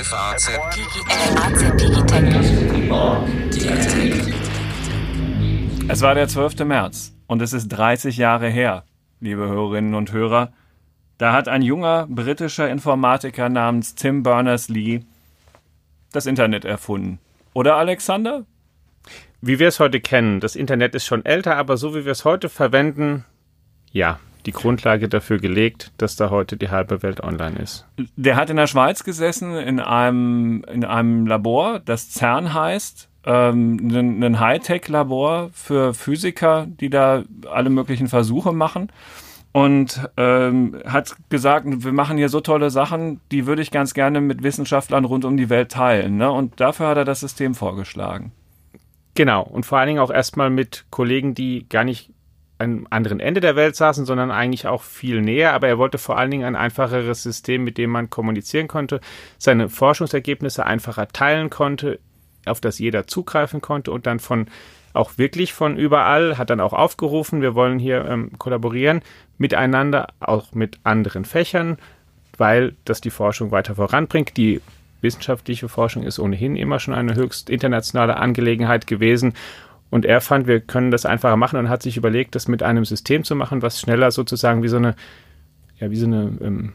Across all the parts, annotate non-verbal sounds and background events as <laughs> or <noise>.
FAZ Es war der 12. März und es ist 30 Jahre her, liebe Hörerinnen und Hörer. Da hat ein junger britischer Informatiker namens Tim Berners-Lee das Internet erfunden. Oder Alexander? Wie wir es heute kennen, das Internet ist schon älter, aber so wie wir es heute verwenden, ja, die Grundlage dafür gelegt, dass da heute die halbe Welt online ist. Der hat in der Schweiz gesessen, in einem, in einem Labor, das CERN heißt. Ähm, ein, ein Hightech-Labor für Physiker, die da alle möglichen Versuche machen. Und ähm, hat gesagt, wir machen hier so tolle Sachen, die würde ich ganz gerne mit Wissenschaftlern rund um die Welt teilen. Ne? Und dafür hat er das System vorgeschlagen. Genau, und vor allen Dingen auch erstmal mit Kollegen, die gar nicht am anderen Ende der Welt saßen, sondern eigentlich auch viel näher. Aber er wollte vor allen Dingen ein einfacheres System, mit dem man kommunizieren konnte, seine Forschungsergebnisse einfacher teilen konnte, auf das jeder zugreifen konnte und dann von auch wirklich von überall, hat dann auch aufgerufen, wir wollen hier ähm, kollaborieren miteinander, auch mit anderen Fächern, weil das die Forschung weiter voranbringt. Die wissenschaftliche Forschung ist ohnehin immer schon eine höchst internationale Angelegenheit gewesen und er fand, wir können das einfacher machen und hat sich überlegt, das mit einem System zu machen, was schneller sozusagen wie so eine, ja, wie so eine, ähm,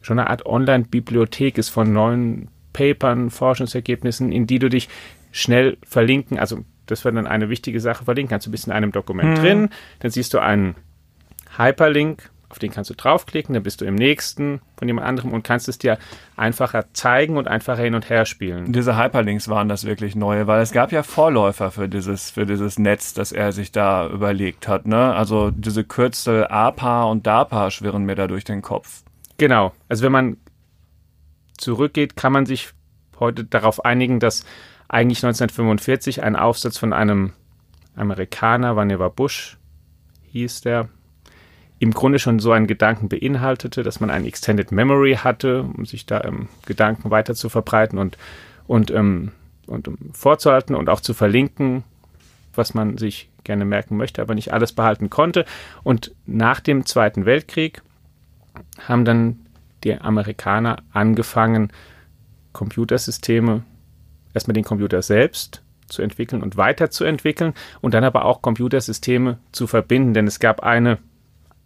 schon eine Art Online-Bibliothek ist von neuen Papern, Forschungsergebnissen, in die du dich schnell verlinken, also das wäre dann eine wichtige Sache, verlinken kannst. Du bist in einem Dokument mhm. drin, dann siehst du einen Hyperlink, auf den kannst du draufklicken, dann bist du im nächsten von jemand anderem und kannst es dir einfacher zeigen und einfacher hin und her spielen. Diese Hyperlinks waren das wirklich neue, weil es gab ja Vorläufer für dieses, für dieses Netz, das er sich da überlegt hat. Ne? Also diese Kürzel APA und DAPA schwirren mir da durch den Kopf. Genau. Also wenn man zurückgeht, kann man sich heute darauf einigen, dass eigentlich 1945 ein Aufsatz von einem Amerikaner, Vannevar Bush hieß der, im Grunde schon so einen Gedanken beinhaltete, dass man ein Extended Memory hatte, um sich da ähm, Gedanken weiter zu verbreiten und, und, ähm, und um, vorzuhalten und auch zu verlinken, was man sich gerne merken möchte, aber nicht alles behalten konnte. Und nach dem Zweiten Weltkrieg haben dann die Amerikaner angefangen, Computersysteme, erstmal den Computer selbst zu entwickeln und weiterzuentwickeln und dann aber auch Computersysteme zu verbinden, denn es gab eine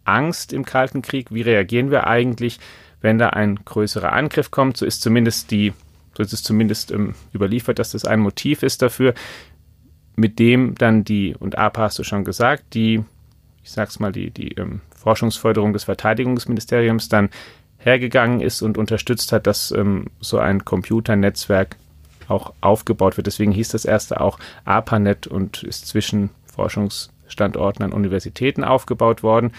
Angst im Kalten Krieg. Wie reagieren wir eigentlich, wenn da ein größerer Angriff kommt? So ist zumindest die, so ist es zumindest ähm, überliefert, dass das ein Motiv ist dafür, mit dem dann die, und APA hast du schon gesagt, die, ich sag's mal, die, die ähm, Forschungsförderung des Verteidigungsministeriums dann hergegangen ist und unterstützt hat, dass ähm, so ein Computernetzwerk auch aufgebaut wird. Deswegen hieß das erste auch APANET und ist zwischen Forschungsstandorten an Universitäten aufgebaut worden.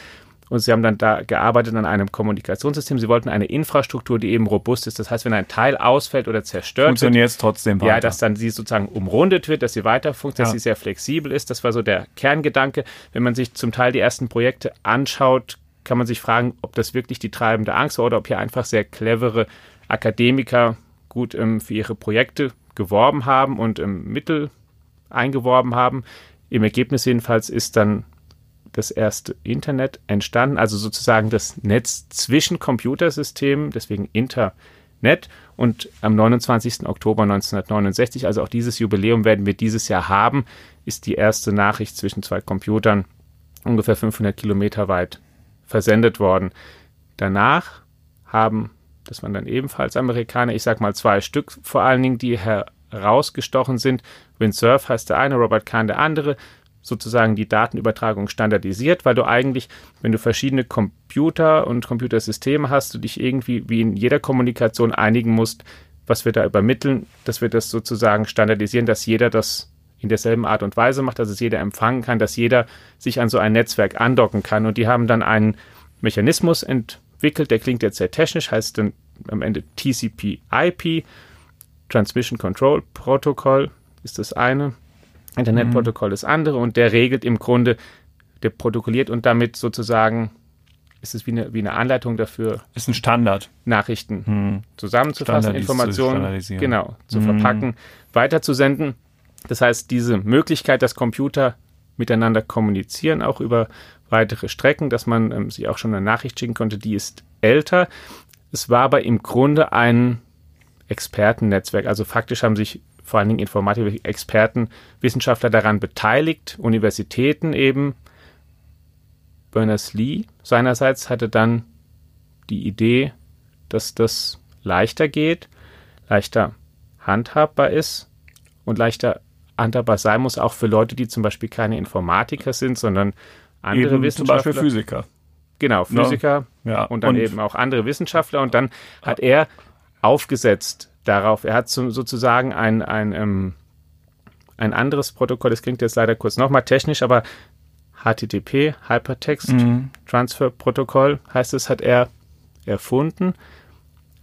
Und sie haben dann da gearbeitet an einem Kommunikationssystem. Sie wollten eine Infrastruktur, die eben robust ist. Das heißt, wenn ein Teil ausfällt oder zerstört funktioniert es trotzdem weiter. Ja, dass dann sie sozusagen umrundet wird, dass sie weiter funktioniert, ja. dass sie sehr flexibel ist. Das war so der Kerngedanke. Wenn man sich zum Teil die ersten Projekte anschaut, kann man sich fragen, ob das wirklich die treibende Angst war oder ob hier einfach sehr clevere Akademiker gut ähm, für ihre Projekte geworben haben und ähm, Mittel eingeworben haben. Im Ergebnis jedenfalls ist dann das erste Internet entstanden, also sozusagen das Netz zwischen Computersystemen, deswegen Internet. Und am 29. Oktober 1969, also auch dieses Jubiläum werden wir dieses Jahr haben, ist die erste Nachricht zwischen zwei Computern ungefähr 500 Kilometer weit versendet worden. Danach haben, das waren dann ebenfalls Amerikaner, ich sag mal zwei Stück vor allen Dingen, die herausgestochen sind. Windsurf heißt der eine, Robert Kahn der andere, sozusagen die Datenübertragung standardisiert, weil du eigentlich, wenn du verschiedene Computer und Computersysteme hast, du dich irgendwie wie in jeder Kommunikation einigen musst, was wir da übermitteln, dass wir das sozusagen standardisieren, dass jeder das in derselben Art und Weise macht, dass es jeder empfangen kann, dass jeder sich an so ein Netzwerk andocken kann. Und die haben dann einen Mechanismus entwickelt, der klingt jetzt sehr technisch, heißt dann am Ende TCP/IP, Transmission Control Protocol ist das eine. Internetprotokoll das andere und der regelt im Grunde, der protokolliert und damit sozusagen ist es wie eine, wie eine Anleitung dafür. Ist ein Standard. Nachrichten hm. zusammenzufassen, Informationen zu genau zu hm. verpacken, weiterzusenden. Das heißt, diese Möglichkeit, dass Computer miteinander kommunizieren, auch über weitere Strecken, dass man ähm, sich auch schon eine Nachricht schicken konnte, die ist älter. Es war aber im Grunde ein Expertennetzwerk. Also faktisch haben sich vor allen Dingen Informatik-Experten, Wissenschaftler daran beteiligt, Universitäten eben. Berners-Lee seinerseits hatte dann die Idee, dass das leichter geht, leichter handhabbar ist und leichter handhabbar sein muss, auch für Leute, die zum Beispiel keine Informatiker sind, sondern andere eben Wissenschaftler. Zum Beispiel Physiker. Genau, Physiker ja. und dann und eben auch andere Wissenschaftler. Und dann hat er aufgesetzt darauf, er hat sozusagen ein, ein, ähm, ein anderes Protokoll, das klingt jetzt leider kurz nochmal technisch, aber HTTP, Hypertext mhm. Transfer Protokoll heißt es, hat er erfunden,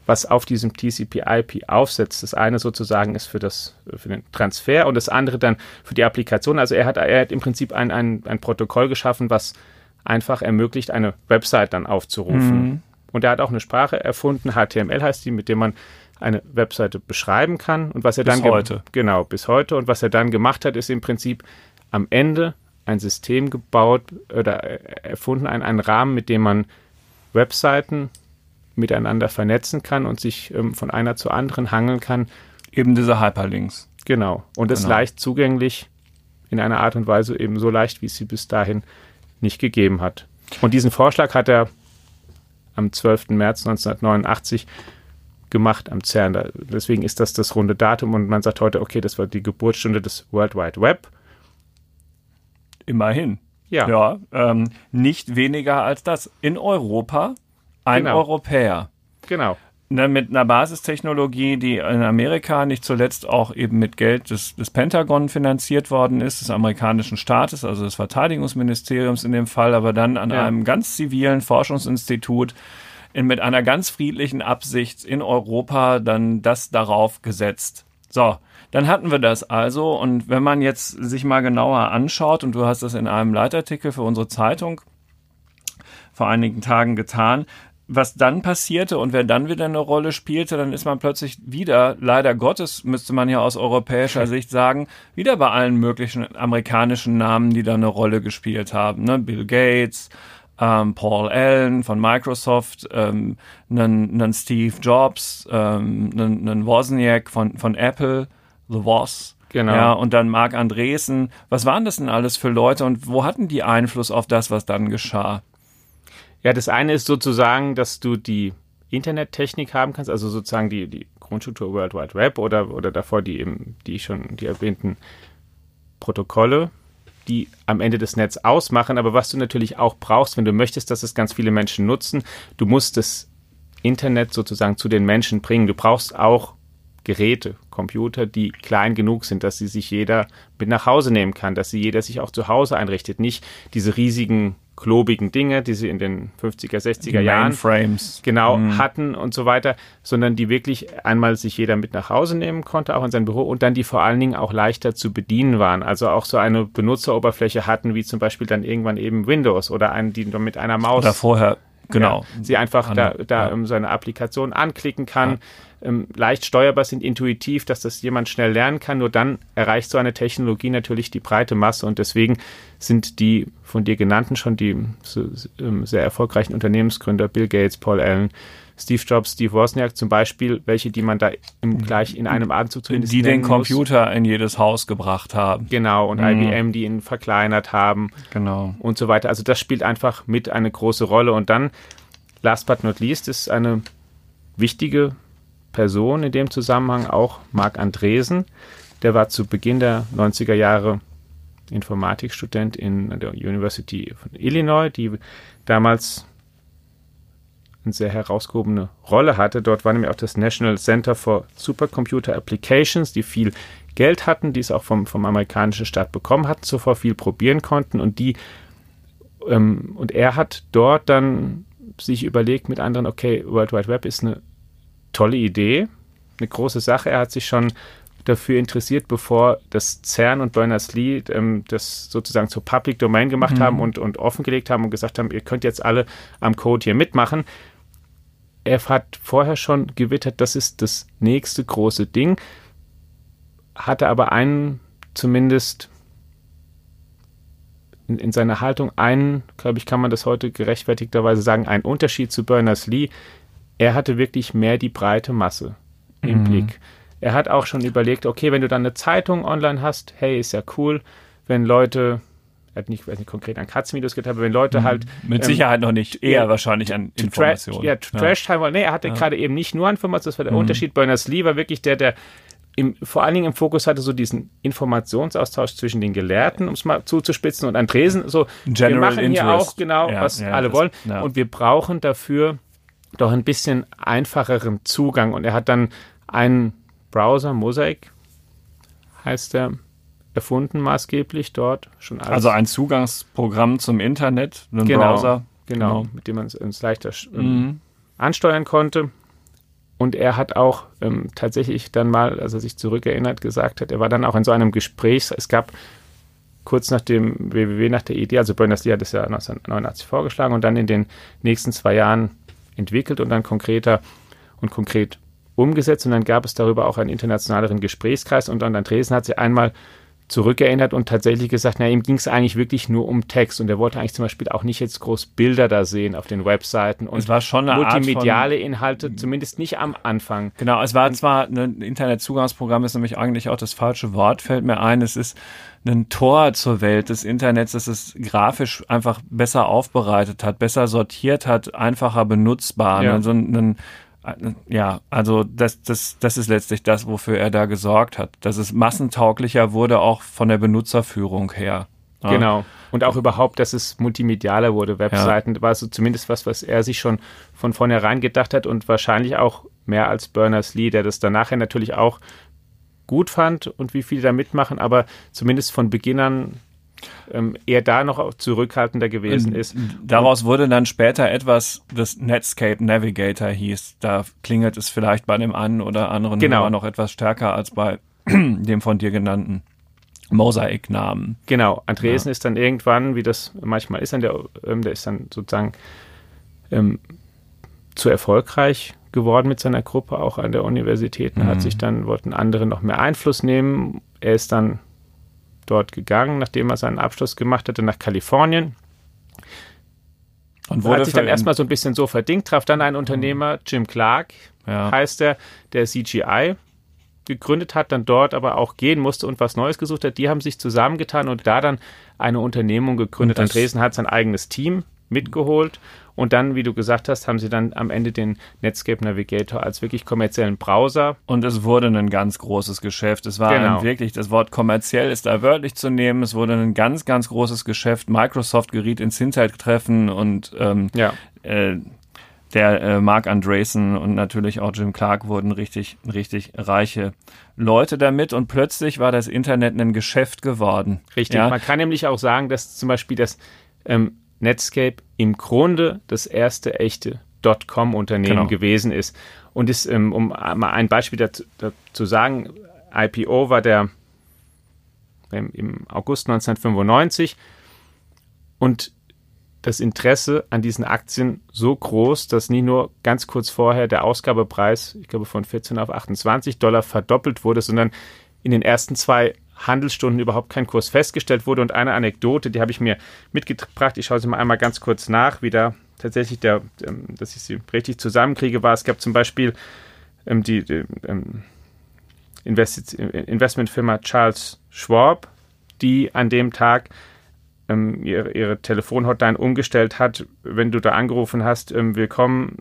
was auf diesem TCP/IP aufsetzt. Das eine sozusagen ist für, das, für den Transfer und das andere dann für die Applikation. Also er hat, er hat im Prinzip ein, ein, ein Protokoll geschaffen, was einfach ermöglicht, eine Website dann aufzurufen. Mhm. Und er hat auch eine Sprache erfunden, HTML heißt die, mit der man eine Webseite beschreiben kann. Und was er bis dann heute. Genau, bis heute. Und was er dann gemacht hat, ist im Prinzip am Ende ein System gebaut oder erfunden, einen, einen Rahmen, mit dem man Webseiten miteinander vernetzen kann und sich ähm, von einer zur anderen hangeln kann. Eben diese Hyperlinks. Genau. Und es genau. leicht zugänglich in einer Art und Weise eben so leicht, wie es sie bis dahin nicht gegeben hat. Und diesen Vorschlag hat er am 12. März 1989 gemacht am CERN. Deswegen ist das das runde Datum und man sagt heute, okay, das war die Geburtsstunde des World Wide Web. Immerhin. Ja. ja ähm, nicht weniger als das. In Europa ein genau. Europäer. Genau ne, mit einer Basistechnologie, die in Amerika nicht zuletzt auch eben mit Geld des, des Pentagon finanziert worden ist, des amerikanischen Staates, also des Verteidigungsministeriums in dem Fall, aber dann an ja. einem ganz zivilen Forschungsinstitut in, mit einer ganz friedlichen Absicht in Europa dann das darauf gesetzt. So, dann hatten wir das also und wenn man jetzt sich mal genauer anschaut und du hast das in einem Leitartikel für unsere Zeitung vor einigen Tagen getan, was dann passierte und wer dann wieder eine Rolle spielte, dann ist man plötzlich wieder, leider Gottes, müsste man ja aus europäischer Sicht sagen, wieder bei allen möglichen amerikanischen Namen, die da eine Rolle gespielt haben. Ne? Bill Gates, ähm, Paul Allen von Microsoft, ähm, einen, einen Steve Jobs, ähm, einen, einen Wozniak von, von Apple, The Woz. Genau. Ja, und dann Mark Andresen. Was waren das denn alles für Leute und wo hatten die Einfluss auf das, was dann geschah? Ja, das eine ist sozusagen, dass du die Internettechnik haben kannst, also sozusagen die, die Grundstruktur World Wide Web oder, oder davor die eben, die schon, die erwähnten Protokolle, die am Ende das Netz ausmachen. Aber was du natürlich auch brauchst, wenn du möchtest, dass es ganz viele Menschen nutzen, du musst das Internet sozusagen zu den Menschen bringen. Du brauchst auch Geräte, Computer, die klein genug sind, dass sie sich jeder mit nach Hause nehmen kann, dass sie jeder sich auch zu Hause einrichtet. Nicht diese riesigen klobigen Dinge, die sie in den 50er, 60er die Jahren Frames. genau mhm. hatten und so weiter, sondern die wirklich einmal sich jeder mit nach Hause nehmen konnte, auch in sein Büro und dann die vor allen Dingen auch leichter zu bedienen waren. Also auch so eine Benutzeroberfläche hatten, wie zum Beispiel dann irgendwann eben Windows oder einen, die mit einer Maus. Oder vorher Genau. Ja, sie einfach da, da ja. so eine Applikation anklicken kann, ja. Ähm, leicht steuerbar sind, intuitiv, dass das jemand schnell lernen kann. Nur dann erreicht so eine Technologie natürlich die breite Masse und deswegen sind die von dir genannten schon die so, ähm, sehr erfolgreichen Unternehmensgründer Bill Gates, Paul Allen, Steve Jobs, Steve Wozniak zum Beispiel, welche, die man da im, gleich in einem Atemzug zumindest Die den Computer muss. in jedes Haus gebracht haben. Genau, und mhm. IBM, die ihn verkleinert haben. Genau. Und so weiter. Also das spielt einfach mit eine große Rolle. Und dann, last but not least, ist eine wichtige Person in dem Zusammenhang auch Marc Andresen. Der war zu Beginn der 90er Jahre Informatikstudent in der University von Illinois, die damals eine sehr herausgehobene Rolle hatte. Dort war nämlich auch das National Center for Supercomputer Applications, die viel Geld hatten, die es auch vom, vom amerikanischen Staat bekommen hatten, zuvor viel probieren konnten und die ähm, und er hat dort dann sich überlegt mit anderen, okay, World Wide Web ist eine tolle Idee, eine große Sache. Er hat sich schon dafür interessiert, bevor das CERN und Berners-Lee ähm, das sozusagen zur Public Domain gemacht mhm. haben und, und offengelegt haben und gesagt haben, ihr könnt jetzt alle am Code hier mitmachen er hat vorher schon gewittert, das ist das nächste große Ding, hatte aber einen zumindest in, in seiner Haltung einen, glaube ich, kann man das heute gerechtfertigterweise sagen, einen Unterschied zu Berners-Lee. Er hatte wirklich mehr die breite Masse. im mhm. Blick. Er hat auch schon überlegt, okay, wenn du dann eine Zeitung online hast, hey, ist ja cool, wenn Leute er hat nicht, weiß nicht konkret an Katzenvideos getan, aber wenn Leute mhm. halt. Mit ähm, Sicherheit noch nicht, eher ja, wahrscheinlich an Informationen. ja, Trash-Time, nee, er hatte ja. gerade eben nicht nur Informationen, das war der mhm. Unterschied. Berners-Lee war wirklich der, der im, vor allen Dingen im Fokus hatte so diesen Informationsaustausch zwischen den Gelehrten, um es mal zuzuspitzen, und Andresen. So, General wir machen Interest. hier auch genau, ja, was alle wollen. Und wir brauchen dafür doch ein bisschen einfacheren Zugang. Und er hat dann einen Browser, Mosaic heißt der, erfunden maßgeblich dort. Schon also ein Zugangsprogramm zum Internet, einen genau, Browser. Genau, genau, mit dem man es leichter ähm, mhm. ansteuern konnte. Und er hat auch ähm, tatsächlich dann mal, als er sich zurückerinnert, gesagt hat, er war dann auch in so einem Gespräch, es gab kurz nach dem WWW, nach der Idee, also Berners-Lee hat es ja 1989 vorgeschlagen und dann in den nächsten zwei Jahren entwickelt und dann konkreter und konkret umgesetzt. Und dann gab es darüber auch einen internationaleren Gesprächskreis. Und dann Andresen hat sich einmal zurückerinnert und tatsächlich gesagt, na, ihm ging es eigentlich wirklich nur um Text und er wollte eigentlich zum Beispiel auch nicht jetzt groß Bilder da sehen auf den Webseiten und es war schon eine multimediale von, Inhalte, zumindest nicht am Anfang. Genau, es war zwar ein Internetzugangsprogramm, ist nämlich eigentlich auch das falsche Wort, fällt mir ein, es ist ein Tor zur Welt des Internets, das es grafisch einfach besser aufbereitet hat, besser sortiert hat, einfacher benutzbar. Ja. Ne? So ein, ein ja, also das, das, das ist letztlich das, wofür er da gesorgt hat, dass es massentauglicher wurde, auch von der Benutzerführung her. Ja. Genau. Und auch überhaupt, dass es multimedialer wurde. Webseiten ja. war so zumindest was, was er sich schon von vornherein gedacht hat und wahrscheinlich auch mehr als Berners-Lee, der das dann nachher natürlich auch gut fand und wie viele da mitmachen, aber zumindest von Beginn an ähm, eher da noch zurückhaltender gewesen ist. Daraus wurde dann später etwas, das Netscape Navigator hieß. Da klingelt es vielleicht bei dem einen oder anderen genau. noch etwas stärker als bei <clears throat> dem von dir genannten Mosaic-Namen. Genau, Andresen ja. ist dann irgendwann, wie das manchmal ist, der, ähm, der ist dann sozusagen ähm, zu erfolgreich geworden mit seiner Gruppe, auch an der Universität. Mhm. Hat sich dann, wollten andere noch mehr Einfluss nehmen. Er ist dann dort gegangen, nachdem er seinen Abschluss gemacht hatte, nach Kalifornien. Und wurde hat sich dann erstmal so ein bisschen so verdingt, traf dann ein Unternehmer, Jim Clark, ja. heißt er, der CGI gegründet hat, dann dort aber auch gehen musste und was Neues gesucht hat. Die haben sich zusammengetan und da dann eine Unternehmung gegründet. Andresen hat sein eigenes Team mitgeholt und dann, wie du gesagt hast, haben sie dann am Ende den Netscape Navigator als wirklich kommerziellen Browser. Und es wurde ein ganz großes Geschäft. Es war genau. wirklich, das Wort kommerziell ist da wörtlich zu nehmen. Es wurde ein ganz, ganz großes Geschäft. Microsoft geriet ins Hintertreffen und ähm, ja. äh, der äh, Mark Andreessen und natürlich auch Jim Clark wurden richtig, richtig reiche Leute damit und plötzlich war das Internet ein Geschäft geworden. Richtig. Ja? Man kann nämlich auch sagen, dass zum Beispiel das ähm, Netscape im Grunde das erste echte Dotcom-Unternehmen genau. gewesen ist. Und ist, ähm, um mal ein Beispiel dazu, dazu sagen, IPO war der im August 1995 und das Interesse an diesen Aktien so groß, dass nie nur ganz kurz vorher der Ausgabepreis, ich glaube von 14 auf 28 Dollar verdoppelt wurde, sondern in den ersten zwei Handelsstunden überhaupt kein Kurs festgestellt wurde. Und eine Anekdote, die habe ich mir mitgebracht. Ich schaue sie mal einmal ganz kurz nach, wie da tatsächlich der, ähm, dass ich sie richtig zusammenkriege, war. Es gab zum Beispiel ähm, die, die ähm, Invest Investmentfirma Charles Schwab, die an dem Tag ihre, ihre Telefonhotline umgestellt hat. Wenn du da angerufen hast, willkommen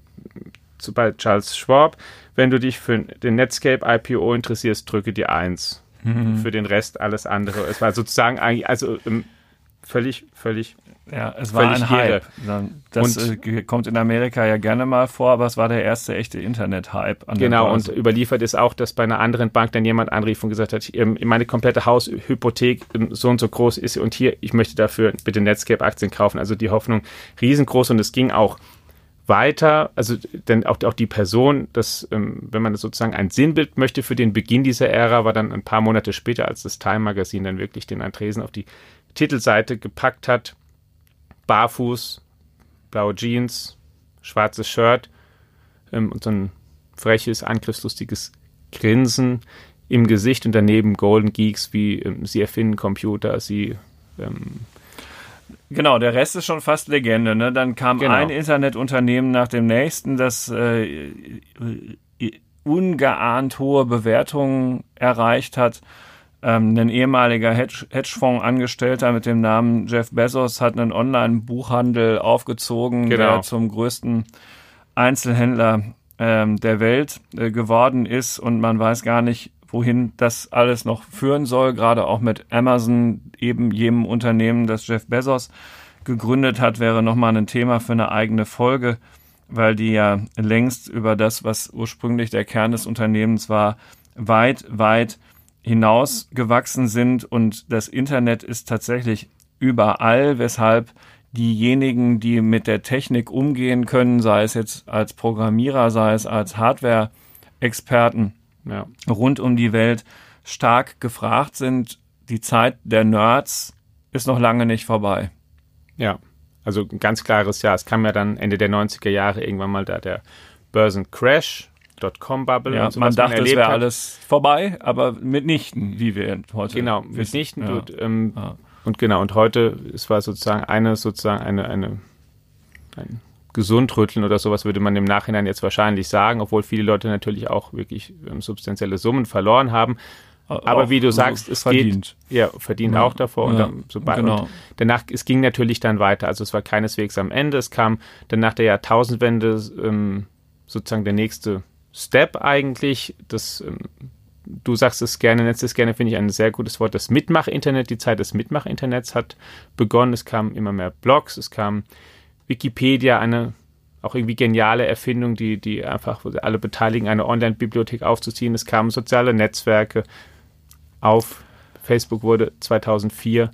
zu, bei Charles Schwab. Wenn du dich für den Netscape IPO interessierst, drücke die 1 mhm. für den Rest alles andere. Es war sozusagen eigentlich, also ähm, völlig, völlig. Ja, es war ein Hype. Das und, äh, kommt in Amerika ja gerne mal vor, aber es war der erste echte Internet-Hype. Genau, und überliefert ist auch, dass bei einer anderen Bank dann jemand anrief und gesagt hat, meine komplette Haushypothek ähm, so und so groß ist und hier, ich möchte dafür bitte Netscape-Aktien kaufen. Also die Hoffnung riesengroß und es ging auch weiter, also denn auch, auch die Person, das, ähm, wenn man das sozusagen ein Sinnbild möchte für den Beginn dieser Ära, war dann ein paar Monate später, als das Time Magazine dann wirklich den Andresen auf die Titelseite gepackt hat. Barfuß, blaue Jeans, schwarzes Shirt ähm, und so ein freches, angriffslustiges Grinsen im Gesicht und daneben Golden Geeks, wie ähm, sie erfinden Computer, sie ähm, Genau, der Rest ist schon fast Legende. Ne? Dann kam genau. ein Internetunternehmen nach dem nächsten, das äh, ungeahnt hohe Bewertungen erreicht hat. Ähm, ein ehemaliger Hedge Hedgefonds-Angestellter mit dem Namen Jeff Bezos hat einen Online-Buchhandel aufgezogen, genau. der zum größten Einzelhändler ähm, der Welt äh, geworden ist und man weiß gar nicht, wohin das alles noch führen soll, gerade auch mit Amazon, eben jenem Unternehmen, das Jeff Bezos gegründet hat, wäre nochmal ein Thema für eine eigene Folge, weil die ja längst über das, was ursprünglich der Kern des Unternehmens war, weit, weit hinausgewachsen sind. Und das Internet ist tatsächlich überall, weshalb diejenigen, die mit der Technik umgehen können, sei es jetzt als Programmierer, sei es als Hardware-Experten ja. rund um die Welt, stark gefragt sind. Die Zeit der Nerds ist noch lange nicht vorbei. Ja, also ein ganz klares Ja. Es kam ja dann Ende der 90er Jahre irgendwann mal da der Börsencrash Dotcom-Bubble ja, und so, man dachte, es wäre alles vorbei, aber mitnichten, wie wir heute Genau, mitnichten. Ja. Und, ähm, ja. und genau, und heute, es war sozusagen eine, sozusagen eine, eine, ein Gesundrütteln oder sowas würde man im Nachhinein jetzt wahrscheinlich sagen, obwohl viele Leute natürlich auch wirklich ähm, substanzielle Summen verloren haben. Aber wie du sagst, es verdient. geht, ja, verdient ja, auch davor. Ja, und dann, sobald, genau. und danach, es ging natürlich dann weiter. Also es war keineswegs am Ende. Es kam dann nach der Jahrtausendwende ähm, sozusagen der nächste Step eigentlich. Das, ähm, du sagst es gerne, nennst es gerne, finde ich ein sehr gutes Wort. Das Mitmach-Internet, die Zeit des Mitmach-Internets hat begonnen. Es kamen immer mehr Blogs, es kam Wikipedia, eine auch irgendwie geniale Erfindung, die, die einfach alle beteiligen, eine Online-Bibliothek aufzuziehen. Es kamen soziale Netzwerke auf. Facebook wurde 2004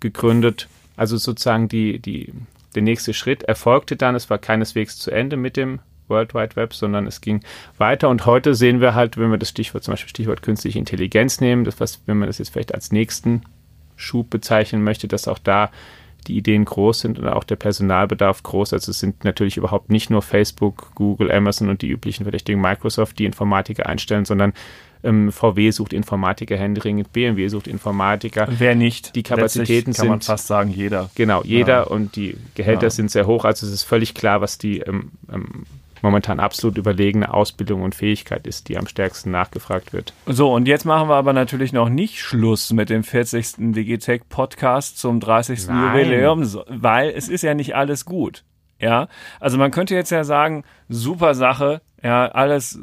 gegründet. Also sozusagen die, die, der nächste Schritt erfolgte dann. Es war keineswegs zu Ende mit dem World Wide Web, sondern es ging weiter. Und heute sehen wir halt, wenn wir das Stichwort, zum Beispiel Stichwort künstliche Intelligenz nehmen, das was, wenn man das jetzt vielleicht als nächsten Schub bezeichnen möchte, dass auch da die Ideen groß sind und auch der Personalbedarf groß. Also es sind natürlich überhaupt nicht nur Facebook, Google, Amazon und die üblichen Verdächtigen Microsoft, die Informatiker einstellen, sondern ähm, VW sucht Informatiker händeringend, BMW sucht Informatiker. Wer nicht? Die Kapazitäten kann man fast sagen, jeder. Genau, jeder ja. und die Gehälter ja. sind sehr hoch. Also es ist völlig klar, was die ähm, ähm, momentan absolut überlegene Ausbildung und Fähigkeit ist, die am stärksten nachgefragt wird. So, und jetzt machen wir aber natürlich noch nicht Schluss mit dem 40. Digitech Podcast zum 30. Nein. Jubiläum, weil es ist ja nicht alles gut. Ja, also man könnte jetzt ja sagen, super Sache, ja, alles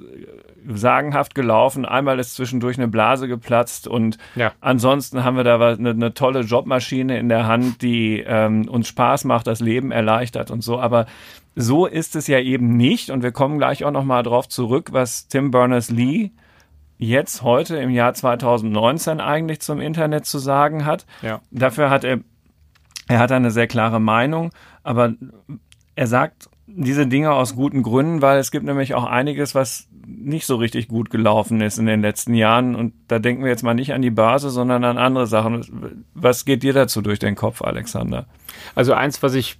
sagenhaft gelaufen. Einmal ist zwischendurch eine Blase geplatzt und ja. ansonsten haben wir da eine, eine, tolle Jobmaschine in der Hand, die ähm, uns Spaß macht, das Leben erleichtert und so. Aber so ist es ja eben nicht. Und wir kommen gleich auch nochmal drauf zurück, was Tim Berners-Lee jetzt heute im Jahr 2019 eigentlich zum Internet zu sagen hat. Ja. Dafür hat er, er hat eine sehr klare Meinung, aber er sagt diese Dinge aus guten Gründen, weil es gibt nämlich auch einiges, was nicht so richtig gut gelaufen ist in den letzten Jahren. Und da denken wir jetzt mal nicht an die Börse, sondern an andere Sachen. Was geht dir dazu durch den Kopf, Alexander? Also eins, was ich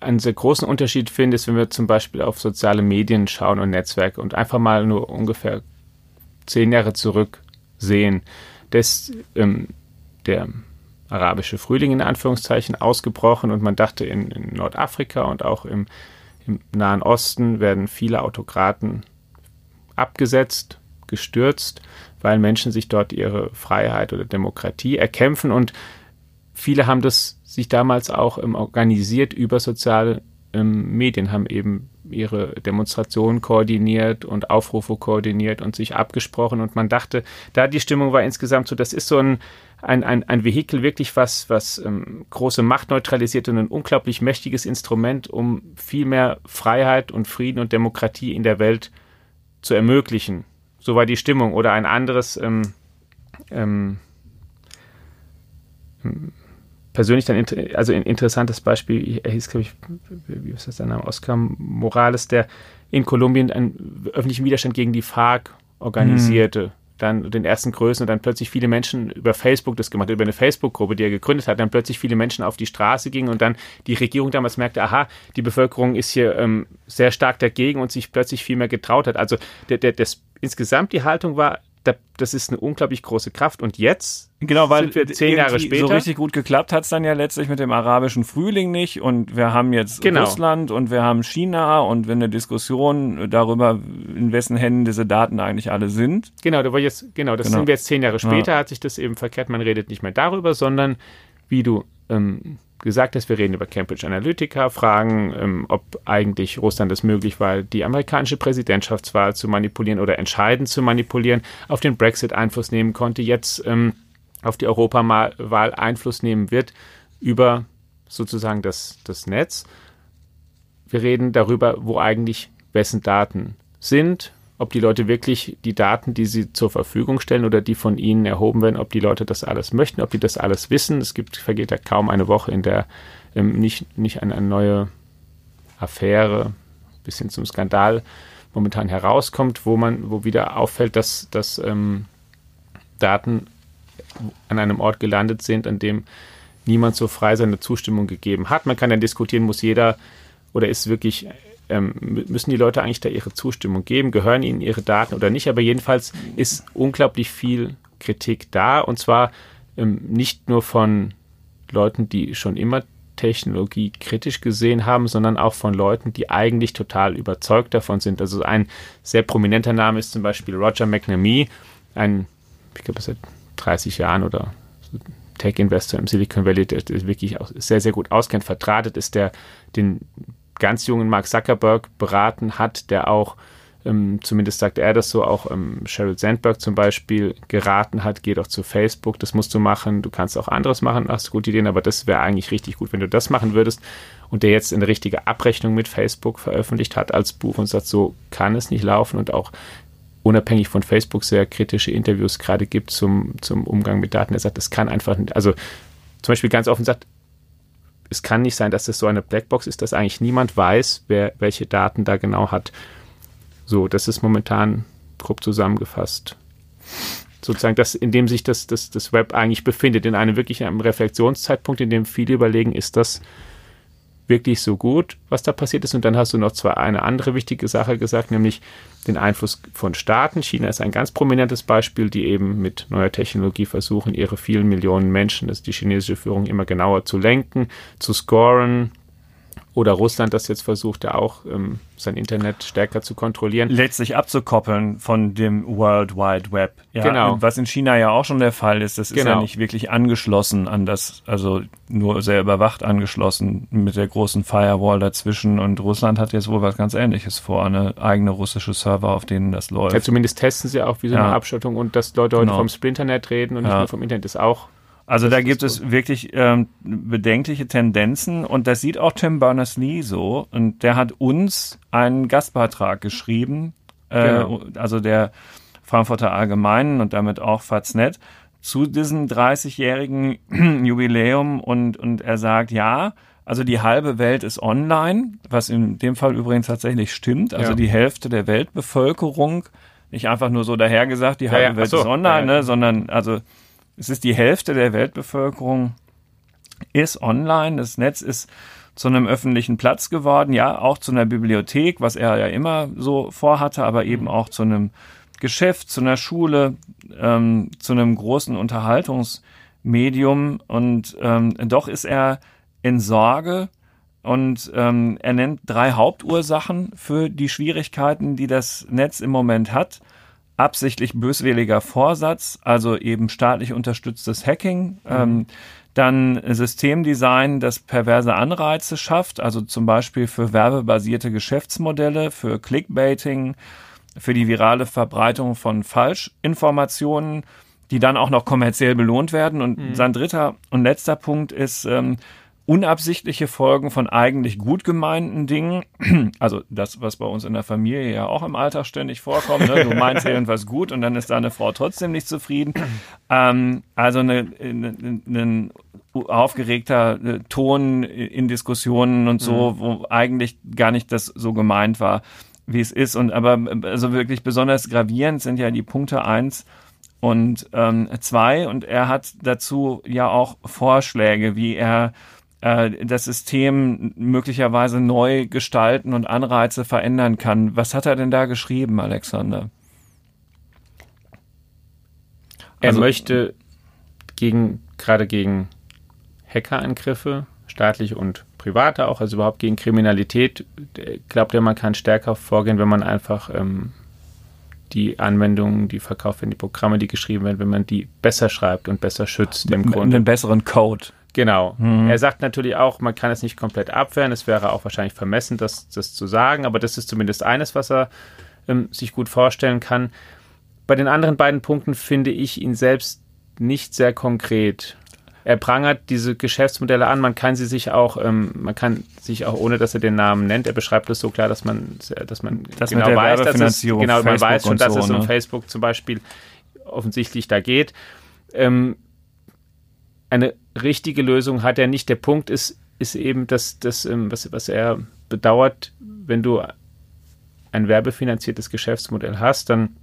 einen sehr großen Unterschied finde, ist, wenn wir zum Beispiel auf soziale Medien schauen und Netzwerke und einfach mal nur ungefähr zehn Jahre zurück sehen, dass ähm, der arabische Frühling in Anführungszeichen ausgebrochen und man dachte in, in Nordafrika und auch im, im, Nahen Osten werden viele Autokraten abgesetzt, gestürzt, weil Menschen sich dort ihre Freiheit oder Demokratie erkämpfen und viele haben das sich damals auch ähm, organisiert über soziale ähm, Medien, haben eben ihre Demonstrationen koordiniert und Aufrufe koordiniert und sich abgesprochen. Und man dachte, da die Stimmung war insgesamt so, das ist so ein, ein, ein, ein Vehikel, wirklich was, was ähm, große Macht neutralisiert und ein unglaublich mächtiges Instrument, um viel mehr Freiheit und Frieden und Demokratie in der Welt zu ermöglichen. So war die Stimmung. Oder ein anderes ähm, ähm, persönlich dann, also ein interessantes Beispiel, er hieß, glaube ich, wie ist das der Name, Oscar Morales, der in Kolumbien einen öffentlichen Widerstand gegen die FARC organisierte. Mhm. Dann den ersten Größen und dann plötzlich viele Menschen über Facebook das gemacht, über eine Facebook-Gruppe, die er gegründet hat, dann plötzlich viele Menschen auf die Straße gingen und dann die Regierung damals merkte, aha, die Bevölkerung ist hier ähm, sehr stark dagegen und sich plötzlich viel mehr getraut hat. Also der, der, das, insgesamt die Haltung war, das ist eine unglaublich große Kraft. Und jetzt genau, weil wir zehn Jahre später. So richtig gut geklappt hat es dann ja letztlich mit dem arabischen Frühling nicht. Und wir haben jetzt genau. Russland und wir haben China und wenn eine Diskussion darüber, in wessen Händen diese Daten eigentlich alle sind. Genau, da war jetzt, genau, das genau. sind wir jetzt zehn Jahre später, ja. hat sich das eben verkehrt. Man redet nicht mehr darüber, sondern wie du ähm, gesagt hast, wir reden über Cambridge Analytica, fragen, ähm, ob eigentlich Russland es möglich war, die amerikanische Präsidentschaftswahl zu manipulieren oder entscheidend zu manipulieren, auf den Brexit Einfluss nehmen konnte, jetzt ähm, auf die Europawahl Einfluss nehmen wird über sozusagen das, das Netz. Wir reden darüber, wo eigentlich wessen Daten sind, ob die Leute wirklich die Daten, die sie zur Verfügung stellen oder die von ihnen erhoben werden, ob die Leute das alles möchten, ob die das alles wissen. Es gibt, vergeht ja kaum eine Woche, in der ähm, nicht, nicht eine, eine neue Affäre bis hin zum Skandal momentan herauskommt, wo man, wo wieder auffällt, dass, dass ähm, Daten an einem Ort gelandet sind, an dem niemand so frei seine Zustimmung gegeben hat. Man kann dann diskutieren, muss jeder oder ist wirklich ähm, müssen die Leute eigentlich da ihre Zustimmung geben, gehören ihnen ihre Daten oder nicht. Aber jedenfalls ist unglaublich viel Kritik da und zwar ähm, nicht nur von Leuten, die schon immer Technologie kritisch gesehen haben, sondern auch von Leuten, die eigentlich total überzeugt davon sind. Also ein sehr prominenter Name ist zum Beispiel Roger McNamee, ein, ich glaube, seit 30 Jahren oder Tech-Investor im Silicon Valley, der, der wirklich auch sehr, sehr gut auskennt, vertratet ist, der den ganz jungen Mark Zuckerberg beraten hat, der auch, ähm, zumindest sagt er das so, auch ähm, Sheryl Sandberg zum Beispiel geraten hat, geh doch zu Facebook, das musst du machen, du kannst auch anderes machen, hast gute Ideen, aber das wäre eigentlich richtig gut, wenn du das machen würdest. Und der jetzt eine richtige Abrechnung mit Facebook veröffentlicht hat als Buch und sagt, so kann es nicht laufen und auch unabhängig von Facebook sehr kritische Interviews gerade gibt zum, zum Umgang mit Daten. Er sagt, das kann einfach nicht, also zum Beispiel ganz offen sagt, es kann nicht sein, dass das so eine Blackbox ist, dass eigentlich niemand weiß, wer welche Daten da genau hat. So, das ist momentan grob zusammengefasst. Sozusagen das, in dem sich das, das, das Web eigentlich befindet, in einem wirklich einem Reflexionszeitpunkt, in dem viele überlegen, ist das wirklich so gut, was da passiert ist. Und dann hast du noch zwar eine andere wichtige Sache gesagt, nämlich den Einfluss von Staaten. China ist ein ganz prominentes Beispiel, die eben mit neuer Technologie versuchen, ihre vielen Millionen Menschen, das ist die chinesische Führung, immer genauer zu lenken, zu scoren, oder Russland, das jetzt versucht, ja auch ähm, sein Internet stärker zu kontrollieren. Letztlich abzukoppeln von dem World Wide Web. Ja, genau. Was in China ja auch schon der Fall ist. Das ist genau. ja nicht wirklich angeschlossen an das, also nur sehr überwacht angeschlossen mit der großen Firewall dazwischen. Und Russland hat jetzt wohl was ganz Ähnliches vor, eine eigene russische Server, auf denen das läuft. Ja, zumindest testen sie auch wie so eine ja. Abschottung und dass Leute heute genau. vom Splinternet reden und nicht ja. nur vom Internet ist auch also da gibt es wirklich ähm, bedenkliche Tendenzen und das sieht auch Tim Berners-Lee so und der hat uns einen Gastbeitrag geschrieben, äh, genau. also der Frankfurter Allgemeinen und damit auch Faznet zu diesem 30-jährigen <clears throat> Jubiläum und, und er sagt, ja, also die halbe Welt ist online, was in dem Fall übrigens tatsächlich stimmt. Also ja. die Hälfte der Weltbevölkerung, nicht einfach nur so dahergesagt, die halbe ja, ja. Welt so. ist online, ne, sondern also es ist die Hälfte der Weltbevölkerung ist online. Das Netz ist zu einem öffentlichen Platz geworden, ja, auch zu einer Bibliothek, was er ja immer so vorhatte, aber eben mhm. auch zu einem Geschäft, zu einer Schule, ähm, zu einem großen Unterhaltungsmedium. Und ähm, doch ist er in Sorge und ähm, er nennt drei Hauptursachen für die Schwierigkeiten, die das Netz im Moment hat absichtlich böswilliger Vorsatz, also eben staatlich unterstütztes Hacking. Mhm. Ähm, dann Systemdesign, das perverse Anreize schafft, also zum Beispiel für werbebasierte Geschäftsmodelle, für Clickbaiting, für die virale Verbreitung von Falschinformationen, die dann auch noch kommerziell belohnt werden. Und mhm. sein dritter und letzter Punkt ist ähm, unabsichtliche Folgen von eigentlich gut gemeinten Dingen, <clears throat> also das, was bei uns in der Familie ja auch im Alltag ständig vorkommt, ne? du meinst <laughs> irgendwas gut und dann ist deine Frau trotzdem nicht zufrieden. Ähm, also ein aufgeregter äh, Ton in Diskussionen und so, mhm. wo eigentlich gar nicht das so gemeint war, wie es ist. Und aber also wirklich besonders gravierend sind ja die Punkte eins und ähm, zwei und er hat dazu ja auch Vorschläge, wie er das System möglicherweise neu gestalten und Anreize verändern kann. Was hat er denn da geschrieben, Alexander? Er also, möchte gegen, gerade gegen Hackerangriffe, staatliche und private auch, also überhaupt gegen Kriminalität, glaubt er, man kann stärker vorgehen, wenn man einfach ähm, die Anwendungen, die verkauft werden, die Programme, die geschrieben werden, wenn man die besser schreibt und besser schützt im Grunde. Einen besseren Code. Genau. Mhm. Er sagt natürlich auch, man kann es nicht komplett abwehren. Es wäre auch wahrscheinlich vermessen, das, das zu sagen, aber das ist zumindest eines, was er ähm, sich gut vorstellen kann. Bei den anderen beiden Punkten finde ich ihn selbst nicht sehr konkret. Er prangert diese Geschäftsmodelle an. Man kann sie sich auch, ähm, man kann sich auch, ohne dass er den Namen nennt, er beschreibt es so klar, dass man, dass man das genau weiß, dass es, genau, man weiß schon, dass so, es um ne? Facebook zum Beispiel offensichtlich da geht. Ähm, eine richtige Lösung hat er nicht. Der Punkt ist, ist eben, dass das, ähm, was, was er bedauert, wenn du ein werbefinanziertes Geschäftsmodell hast, dann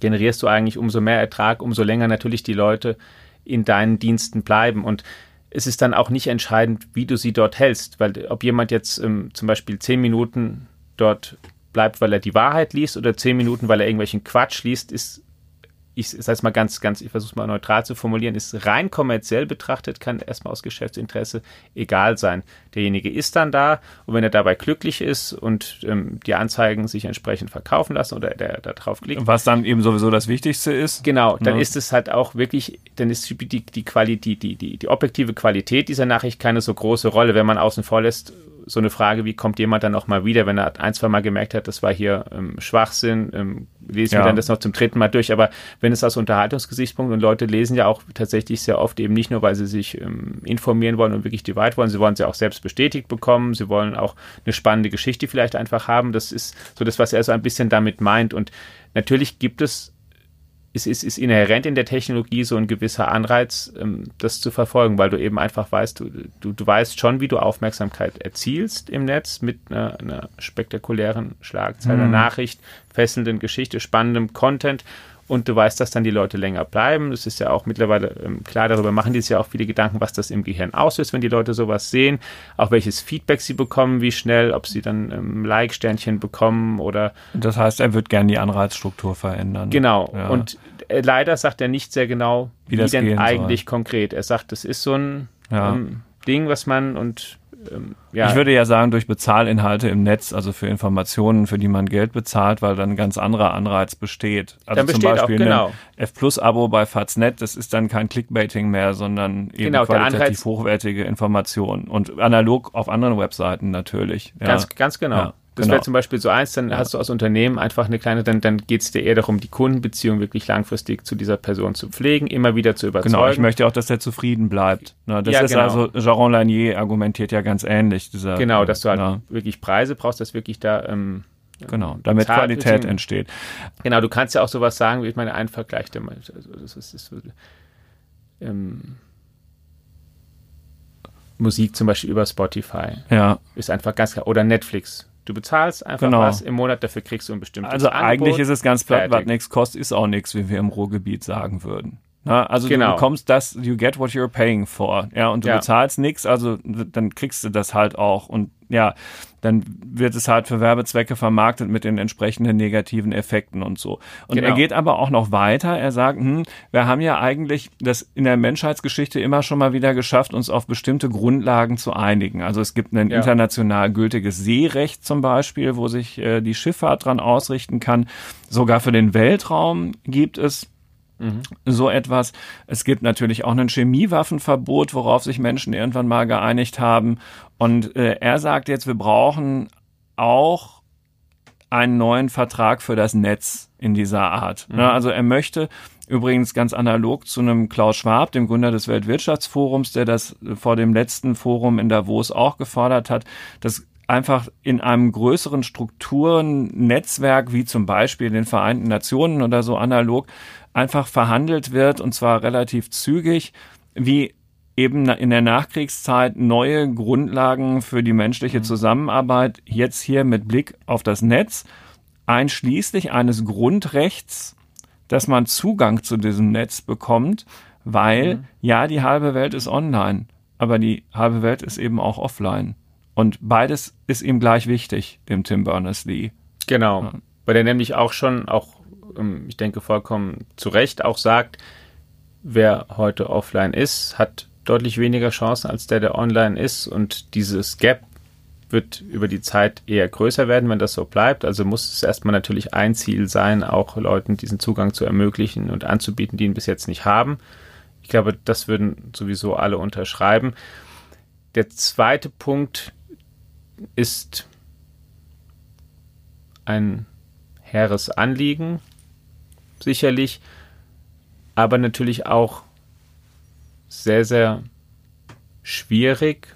generierst du eigentlich umso mehr Ertrag, umso länger natürlich die Leute in deinen Diensten bleiben. Und es ist dann auch nicht entscheidend, wie du sie dort hältst, weil ob jemand jetzt ähm, zum Beispiel zehn Minuten dort bleibt, weil er die Wahrheit liest oder zehn Minuten, weil er irgendwelchen Quatsch liest, ist ich sage es mal ganz, ganz, ich versuche es mal neutral zu formulieren, ist rein kommerziell betrachtet, kann erstmal aus Geschäftsinteresse egal sein. Derjenige ist dann da und wenn er dabei glücklich ist und ähm, die Anzeigen sich entsprechend verkaufen lassen oder der da drauf klickt. Was dann eben sowieso das Wichtigste ist. Genau, dann ja. ist es halt auch wirklich, dann ist die, die, die, Qualität, die, die, die objektive Qualität dieser Nachricht keine so große Rolle, wenn man außen vor lässt, so eine Frage, wie kommt jemand dann noch mal wieder, wenn er ein, zwei Mal gemerkt hat, das war hier ähm, Schwachsinn, ähm, lesen ja. wir dann das noch zum dritten Mal durch. Aber wenn es aus Unterhaltungsgesichtspunkt und Leute lesen ja auch tatsächlich sehr oft eben nicht nur, weil sie sich ähm, informieren wollen und wirklich die Wahrheit wollen, sie wollen sie auch selbst bestätigt bekommen, sie wollen auch eine spannende Geschichte vielleicht einfach haben. Das ist so das, was er so ein bisschen damit meint. Und natürlich gibt es es ist, ist inhärent in der Technologie so ein gewisser Anreiz, ähm, das zu verfolgen, weil du eben einfach weißt, du, du, du weißt schon, wie du Aufmerksamkeit erzielst im Netz mit einer, einer spektakulären Schlagzeile, mhm. Nachricht, fesselnden Geschichte, spannendem Content und du weißt, dass dann die Leute länger bleiben. Das ist ja auch mittlerweile ähm, klar, darüber machen die sich ja auch viele Gedanken, was das im Gehirn auslöst, wenn die Leute sowas sehen, auch welches Feedback sie bekommen, wie schnell, ob sie dann ähm, Like-Sternchen bekommen oder. Das heißt, er wird gerne die Anreizstruktur verändern. Genau. Ja. Und äh, leider sagt er nicht sehr genau, wie, wie denn eigentlich soll. konkret. Er sagt, das ist so ein ja. ähm, Ding, was man und ähm, ja. Ich würde ja sagen, durch Bezahlinhalte im Netz, also für Informationen, für die man Geld bezahlt, weil dann ein ganz anderer Anreiz besteht. Also dann zum besteht Beispiel auch, genau. ein F Plus Abo bei Faznet, das ist dann kein Clickbaiting mehr, sondern eben genau, qualitativ hochwertige Informationen und analog auf anderen Webseiten natürlich. Ja. Ganz, ganz genau. Ja. Das genau. wäre zum Beispiel so eins, dann ja. hast du als Unternehmen einfach eine kleine, dann, dann geht es dir eher darum, die Kundenbeziehung wirklich langfristig zu dieser Person zu pflegen, immer wieder zu überzeugen. Genau, ich möchte auch, dass der zufrieden bleibt. Na, das ja, ist genau. also, Jaron Lanier argumentiert ja ganz ähnlich. Dieser, genau, dass du halt ja. wirklich Preise brauchst, dass wirklich da ähm, Genau, damit Qualität entsteht. Genau, du kannst ja auch sowas sagen, wie ich meine, ein Vergleich, also das ist, ist ähm, Musik zum Beispiel über Spotify. Ja. Ist einfach ganz klar. Oder Netflix. Du bezahlst einfach genau. was im Monat, dafür kriegst du ein bestimmtes Also Angebot. eigentlich ist es ganz platt, was nichts kostet, ist auch nichts, wie wir im Ruhrgebiet sagen würden. Na, also genau. du bekommst das, you get what you're paying for. Ja, und du ja. bezahlst nichts, also dann kriegst du das halt auch. Und ja, dann wird es halt für Werbezwecke vermarktet mit den entsprechenden negativen Effekten und so. Und genau. er geht aber auch noch weiter. Er sagt, hm, wir haben ja eigentlich das in der Menschheitsgeschichte immer schon mal wieder geschafft, uns auf bestimmte Grundlagen zu einigen. Also es gibt ein ja. international gültiges Seerecht zum Beispiel, wo sich äh, die Schifffahrt dran ausrichten kann. Sogar für den Weltraum gibt es Mhm. So etwas. Es gibt natürlich auch ein Chemiewaffenverbot, worauf sich Menschen irgendwann mal geeinigt haben. Und äh, er sagt jetzt, wir brauchen auch einen neuen Vertrag für das Netz in dieser Art. Mhm. also er möchte übrigens ganz analog zu einem Klaus Schwab, dem Gründer des Weltwirtschaftsforums, der das vor dem letzten Forum in Davos auch gefordert hat, dass einfach in einem größeren Strukturennetzwerk wie zum Beispiel den Vereinten Nationen oder so analog einfach verhandelt wird und zwar relativ zügig, wie eben in der Nachkriegszeit neue Grundlagen für die menschliche mhm. Zusammenarbeit jetzt hier mit Blick auf das Netz, einschließlich eines Grundrechts, dass man Zugang zu diesem Netz bekommt, weil mhm. ja, die halbe Welt ist online, aber die halbe Welt ist eben auch offline. Und beides ist ihm gleich wichtig, dem Tim Berners-Lee. Genau, ja. weil er nämlich auch schon, auch ich denke vollkommen zu Recht auch sagt, wer heute offline ist, hat deutlich weniger Chancen als der, der online ist. Und dieses Gap wird über die Zeit eher größer werden, wenn das so bleibt. Also muss es erstmal natürlich ein Ziel sein, auch Leuten diesen Zugang zu ermöglichen und anzubieten, die ihn bis jetzt nicht haben. Ich glaube, das würden sowieso alle unterschreiben. Der zweite Punkt ist ein hehres Anliegen, sicherlich, aber natürlich auch sehr, sehr schwierig.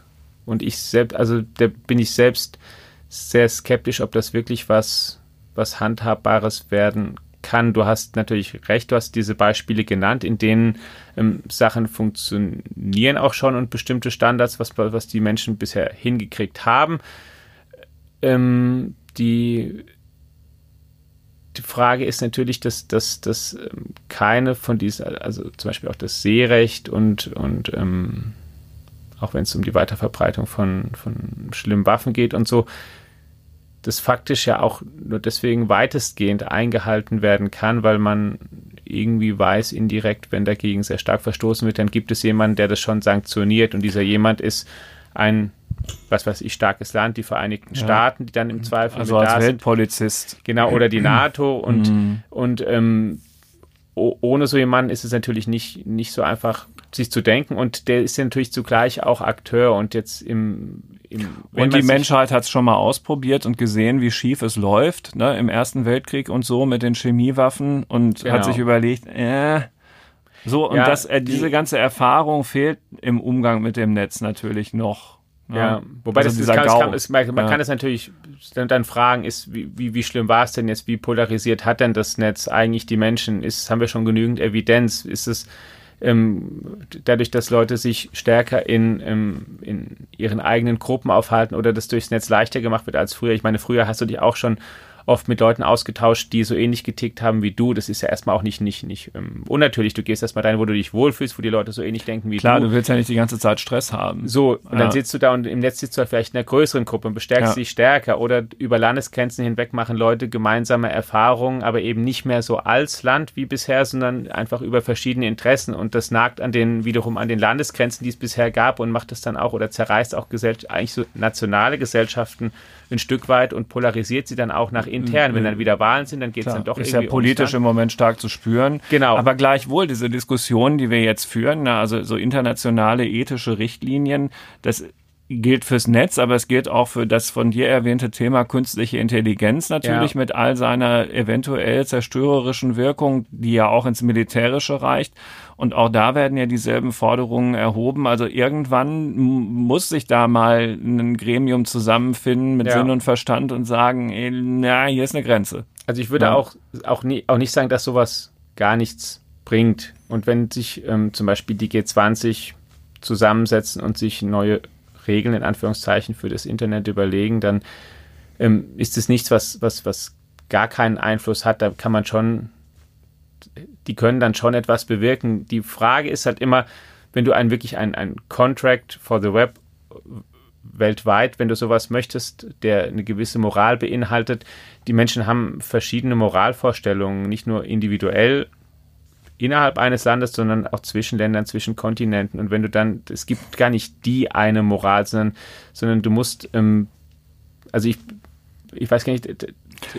Und ich selbst, also da bin ich selbst sehr skeptisch, ob das wirklich was, was Handhabbares werden kann. Du hast natürlich recht, du hast diese Beispiele genannt, in denen ähm, Sachen funktionieren auch schon und bestimmte Standards, was, was die Menschen bisher hingekriegt haben. Ähm, die die Frage ist natürlich, dass, dass, dass ähm, keine von diesen, also zum Beispiel auch das Seerecht und, und ähm, auch wenn es um die Weiterverbreitung von, von schlimmen Waffen geht und so, das faktisch ja auch nur deswegen weitestgehend eingehalten werden kann, weil man irgendwie weiß indirekt, wenn dagegen sehr stark verstoßen wird, dann gibt es jemanden, der das schon sanktioniert und dieser jemand ist ein was weiß ich, starkes Land, die Vereinigten ja. Staaten, die dann im Zweifel also als da Weltpolizist. Sind. Genau, oder die NATO <clears throat> und, mhm. und ähm, ohne so jemanden ist es natürlich nicht, nicht so einfach, sich zu denken. Und der ist ja natürlich zugleich auch Akteur und jetzt im. im und die Menschheit hat es schon mal ausprobiert und gesehen, wie schief es läuft, ne, im Ersten Weltkrieg und so mit den Chemiewaffen und genau. hat sich überlegt, äh, so, und ja, das, äh, diese die, ganze Erfahrung fehlt im Umgang mit dem Netz natürlich noch. Ja, wobei also das, das kann, kann, ist, man, ja. kann es natürlich dann, dann fragen, ist, wie, wie, wie schlimm war es denn jetzt, wie polarisiert hat denn das Netz eigentlich die Menschen? Ist, haben wir schon genügend Evidenz? Ist es ähm, dadurch, dass Leute sich stärker in, ähm, in ihren eigenen Gruppen aufhalten oder das durchs Netz leichter gemacht wird als früher? Ich meine, früher hast du dich auch schon oft mit Leuten ausgetauscht, die so ähnlich getickt haben wie du. Das ist ja erstmal auch nicht, nicht, nicht ähm, unnatürlich. Du gehst erstmal dahin, wo du dich wohlfühlst, wo die Leute so ähnlich denken wie Klar, du. Klar, du willst ja nicht die ganze Zeit Stress haben. So, und ja. dann sitzt du da und im Netz sitzt du halt vielleicht in einer größeren Gruppe und bestärkst ja. dich stärker. Oder über Landesgrenzen hinweg machen Leute gemeinsame Erfahrungen, aber eben nicht mehr so als Land wie bisher, sondern einfach über verschiedene Interessen. Und das nagt an den, wiederum an den Landesgrenzen, die es bisher gab und macht es dann auch oder zerreißt auch Gesell eigentlich so nationale Gesellschaften ein Stück weit und polarisiert sie dann auch nach intern. Wenn dann wieder Wahlen sind, dann geht es dann doch ist irgendwie. Ist ja politisch im Moment stark zu spüren. Genau. Aber gleichwohl diese Diskussionen, die wir jetzt führen, also so internationale ethische Richtlinien, das gilt fürs Netz, aber es gilt auch für das von dir erwähnte Thema künstliche Intelligenz natürlich ja. mit all seiner eventuell zerstörerischen Wirkung, die ja auch ins Militärische reicht. Und auch da werden ja dieselben Forderungen erhoben. Also irgendwann muss sich da mal ein Gremium zusammenfinden mit ja. Sinn und Verstand und sagen, ey, na, hier ist eine Grenze. Also ich würde ja. auch, auch, nie, auch nicht sagen, dass sowas gar nichts bringt. Und wenn sich ähm, zum Beispiel die G20 zusammensetzen und sich neue Regeln in Anführungszeichen für das Internet überlegen, dann ähm, ist es nichts, was, was, was gar keinen Einfluss hat. Da kann man schon, die können dann schon etwas bewirken. Die Frage ist halt immer, wenn du ein wirklich ein, ein Contract for the Web weltweit, wenn du sowas möchtest, der eine gewisse Moral beinhaltet. Die Menschen haben verschiedene Moralvorstellungen, nicht nur individuell innerhalb eines Landes, sondern auch zwischen Ländern, zwischen Kontinenten. Und wenn du dann, es gibt gar nicht die eine Moral, sondern, sondern du musst, ähm, also ich, ich weiß gar nicht,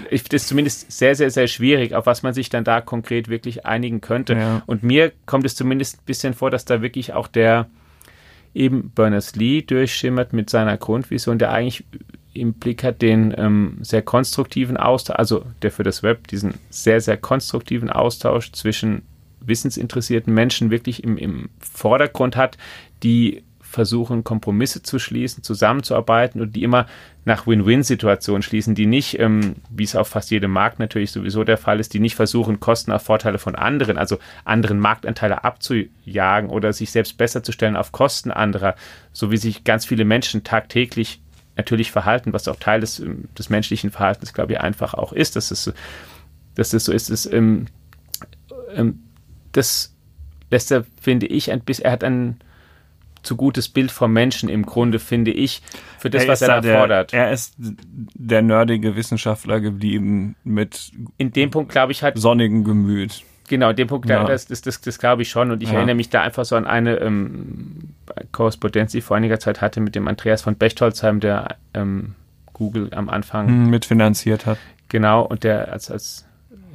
ich finde es zumindest sehr, sehr, sehr schwierig, auf was man sich dann da konkret wirklich einigen könnte. Ja. Und mir kommt es zumindest ein bisschen vor, dass da wirklich auch der eben Berners-Lee durchschimmert mit seiner Grundvision, der eigentlich im Blick hat den ähm, sehr konstruktiven Austausch, also der für das Web diesen sehr, sehr konstruktiven Austausch zwischen wissensinteressierten Menschen wirklich im, im Vordergrund hat, die versuchen, Kompromisse zu schließen, zusammenzuarbeiten und die immer nach Win-Win-Situationen schließen, die nicht, ähm, wie es auf fast jedem Markt natürlich sowieso der Fall ist, die nicht versuchen, Kosten auf Vorteile von anderen, also anderen Marktanteile abzujagen oder sich selbst besser zu stellen auf Kosten anderer, so wie sich ganz viele Menschen tagtäglich natürlich verhalten, was auch Teil des, ähm, des menschlichen Verhaltens, glaube ich, einfach auch ist, dass es, dass es so ist. Dass, ähm, ähm, das lässt er, finde ich, ein bisschen, er hat ein zu gutes Bild vom Menschen im Grunde, finde ich, für das, er was er da fordert. Er ist der nerdige Wissenschaftler geblieben mit in dem Punkt, glaube ich, hat sonnigen Gemüt. Genau, den Punkt, ja. das, das, das, das glaube ich schon. Und ich ja. erinnere mich da einfach so an eine ähm, Korrespondenz, die ich vor einiger Zeit hatte mit dem Andreas von Bechtolzheim, der ähm, Google am Anfang hm, mitfinanziert hat. Genau, und der als, als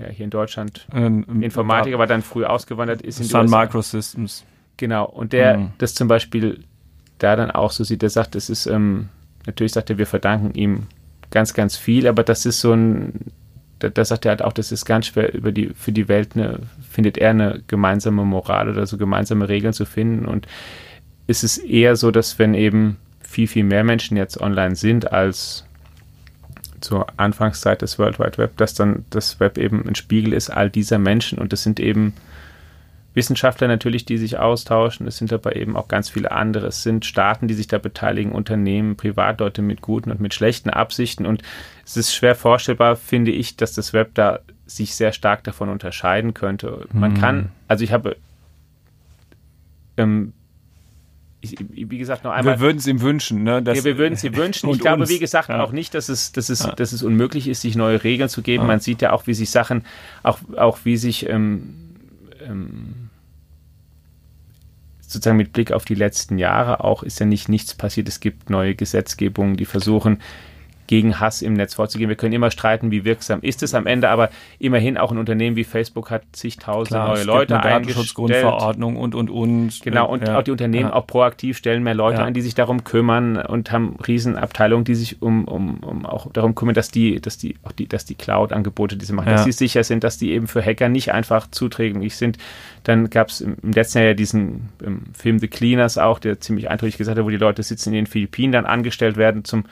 ja, hier in Deutschland ähm, Informatiker, aber dann früh ausgewandert ist in Sun Microsystems. Genau, und der mhm. das zum Beispiel da dann auch so sieht, der sagt, das ist, ähm, natürlich sagt er, wir verdanken ihm ganz, ganz viel, aber das ist so ein, da, da sagt er halt auch, das ist ganz schwer über die, für die Welt eine, findet er eine gemeinsame Moral oder so gemeinsame Regeln zu finden und ist es eher so, dass wenn eben viel, viel mehr Menschen jetzt online sind als zur Anfangszeit des World Wide Web, dass dann das Web eben ein Spiegel ist all dieser Menschen und das sind eben Wissenschaftler natürlich, die sich austauschen, es sind aber eben auch ganz viele andere. Es sind Staaten, die sich da beteiligen, Unternehmen, Privatleute mit guten und mit schlechten Absichten und es ist schwer vorstellbar, finde ich, dass das Web da sich sehr stark davon unterscheiden könnte. Man hm. kann, also ich habe ähm, ich, wie gesagt, noch einmal. Wir würden es ihm wünschen, ne? Ja, wir würden es ihm wünschen. Ich glaube, uns. wie gesagt, ja. auch nicht, dass es, dass, es, ja. dass es unmöglich ist, sich neue Regeln zu geben. Man sieht ja auch, wie sich Sachen, auch, auch wie sich ähm, ähm, sozusagen mit Blick auf die letzten Jahre auch ist ja nicht nichts passiert. Es gibt neue Gesetzgebungen, die versuchen, gegen Hass im Netz vorzugehen. Wir können immer streiten, wie wirksam ist es am Ende, aber immerhin auch ein Unternehmen wie Facebook hat zigtausend neue es Leute gibt eine Datenschutzgrundverordnung und und und. Genau und ja. auch die Unternehmen ja. auch proaktiv stellen mehr Leute ja. an, die sich darum kümmern und haben Riesenabteilungen, die sich um, um, um auch darum kümmern, dass die dass die auch die dass die Cloud-Angebote, die sie machen, dass sie sicher sind, dass die eben für Hacker nicht einfach zuträglich sind. Dann gab es im letzten Jahr ja diesen Film The Cleaners auch, der ziemlich eindrücklich gesagt hat, wo die Leute sitzen in den Philippinen dann angestellt werden zum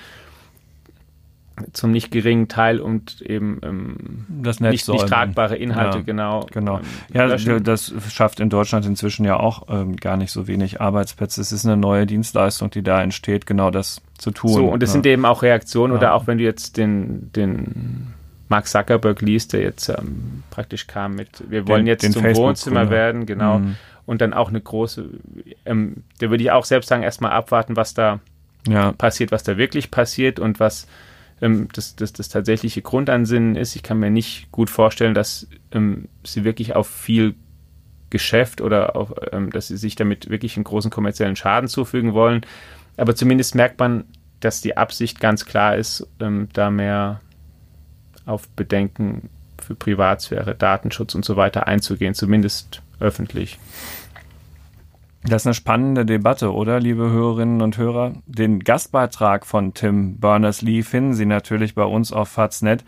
zum nicht geringen Teil und eben ähm, das Netz nicht, nicht tragbare Inhalte, ja, genau. Genau. Ähm, ja, das schafft in Deutschland inzwischen ja auch ähm, gar nicht so wenig Arbeitsplätze. Es ist eine neue Dienstleistung, die da entsteht, genau das zu tun. So, und es ja. sind eben auch Reaktionen ja. oder auch wenn du jetzt den, den Mark Zuckerberg liest, der jetzt ähm, praktisch kam mit, wir wollen den, jetzt den zum Wohnzimmer werden, genau. Mhm. Und dann auch eine große, ähm, da würde ich auch selbst sagen, erstmal abwarten, was da passiert, was da wirklich passiert und was ähm, das, das, das tatsächliche Grundansinnen ist. Ich kann mir nicht gut vorstellen, dass ähm, sie wirklich auf viel Geschäft oder auf, ähm, dass sie sich damit wirklich einen großen kommerziellen Schaden zufügen wollen. Aber zumindest merkt man, dass die Absicht ganz klar ist, ähm, da mehr auf Bedenken für Privatsphäre, Datenschutz und so weiter einzugehen, zumindest öffentlich. Das ist eine spannende Debatte, oder, liebe Hörerinnen und Hörer? Den Gastbeitrag von Tim Berners-Lee finden Sie natürlich bei uns auf Faznet.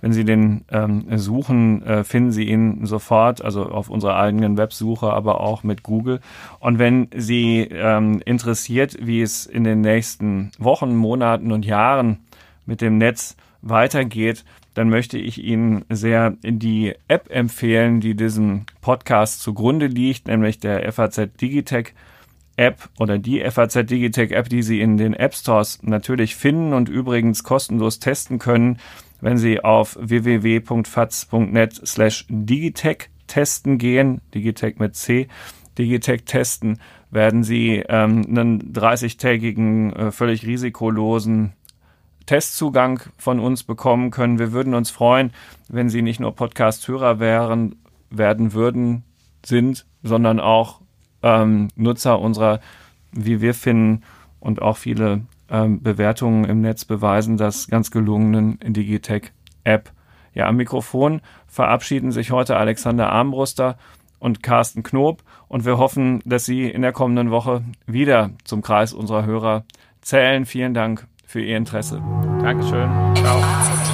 Wenn Sie den ähm, suchen, äh, finden Sie ihn sofort, also auf unserer eigenen Websuche, aber auch mit Google. Und wenn Sie ähm, interessiert, wie es in den nächsten Wochen, Monaten und Jahren mit dem Netz weitergeht, dann möchte ich Ihnen sehr die App empfehlen, die diesem Podcast zugrunde liegt, nämlich der FAZ Digitech App oder die FAZ Digitech App, die Sie in den App Stores natürlich finden und übrigens kostenlos testen können, wenn Sie auf www.faz.net slash Digitech testen gehen, Digitech mit C, Digitech testen, werden Sie ähm, einen 30-tägigen, äh, völlig risikolosen Testzugang von uns bekommen können. Wir würden uns freuen, wenn Sie nicht nur Podcast-Hörer wären, werden würden, sind, sondern auch ähm, Nutzer unserer, wie wir finden, und auch viele ähm, Bewertungen im Netz beweisen das ganz gelungenen Digitech-App. Ja, am Mikrofon verabschieden sich heute Alexander Armbruster und Carsten Knob und wir hoffen, dass Sie in der kommenden Woche wieder zum Kreis unserer Hörer zählen. Vielen Dank für Ihr Interesse. Dankeschön. Ciao.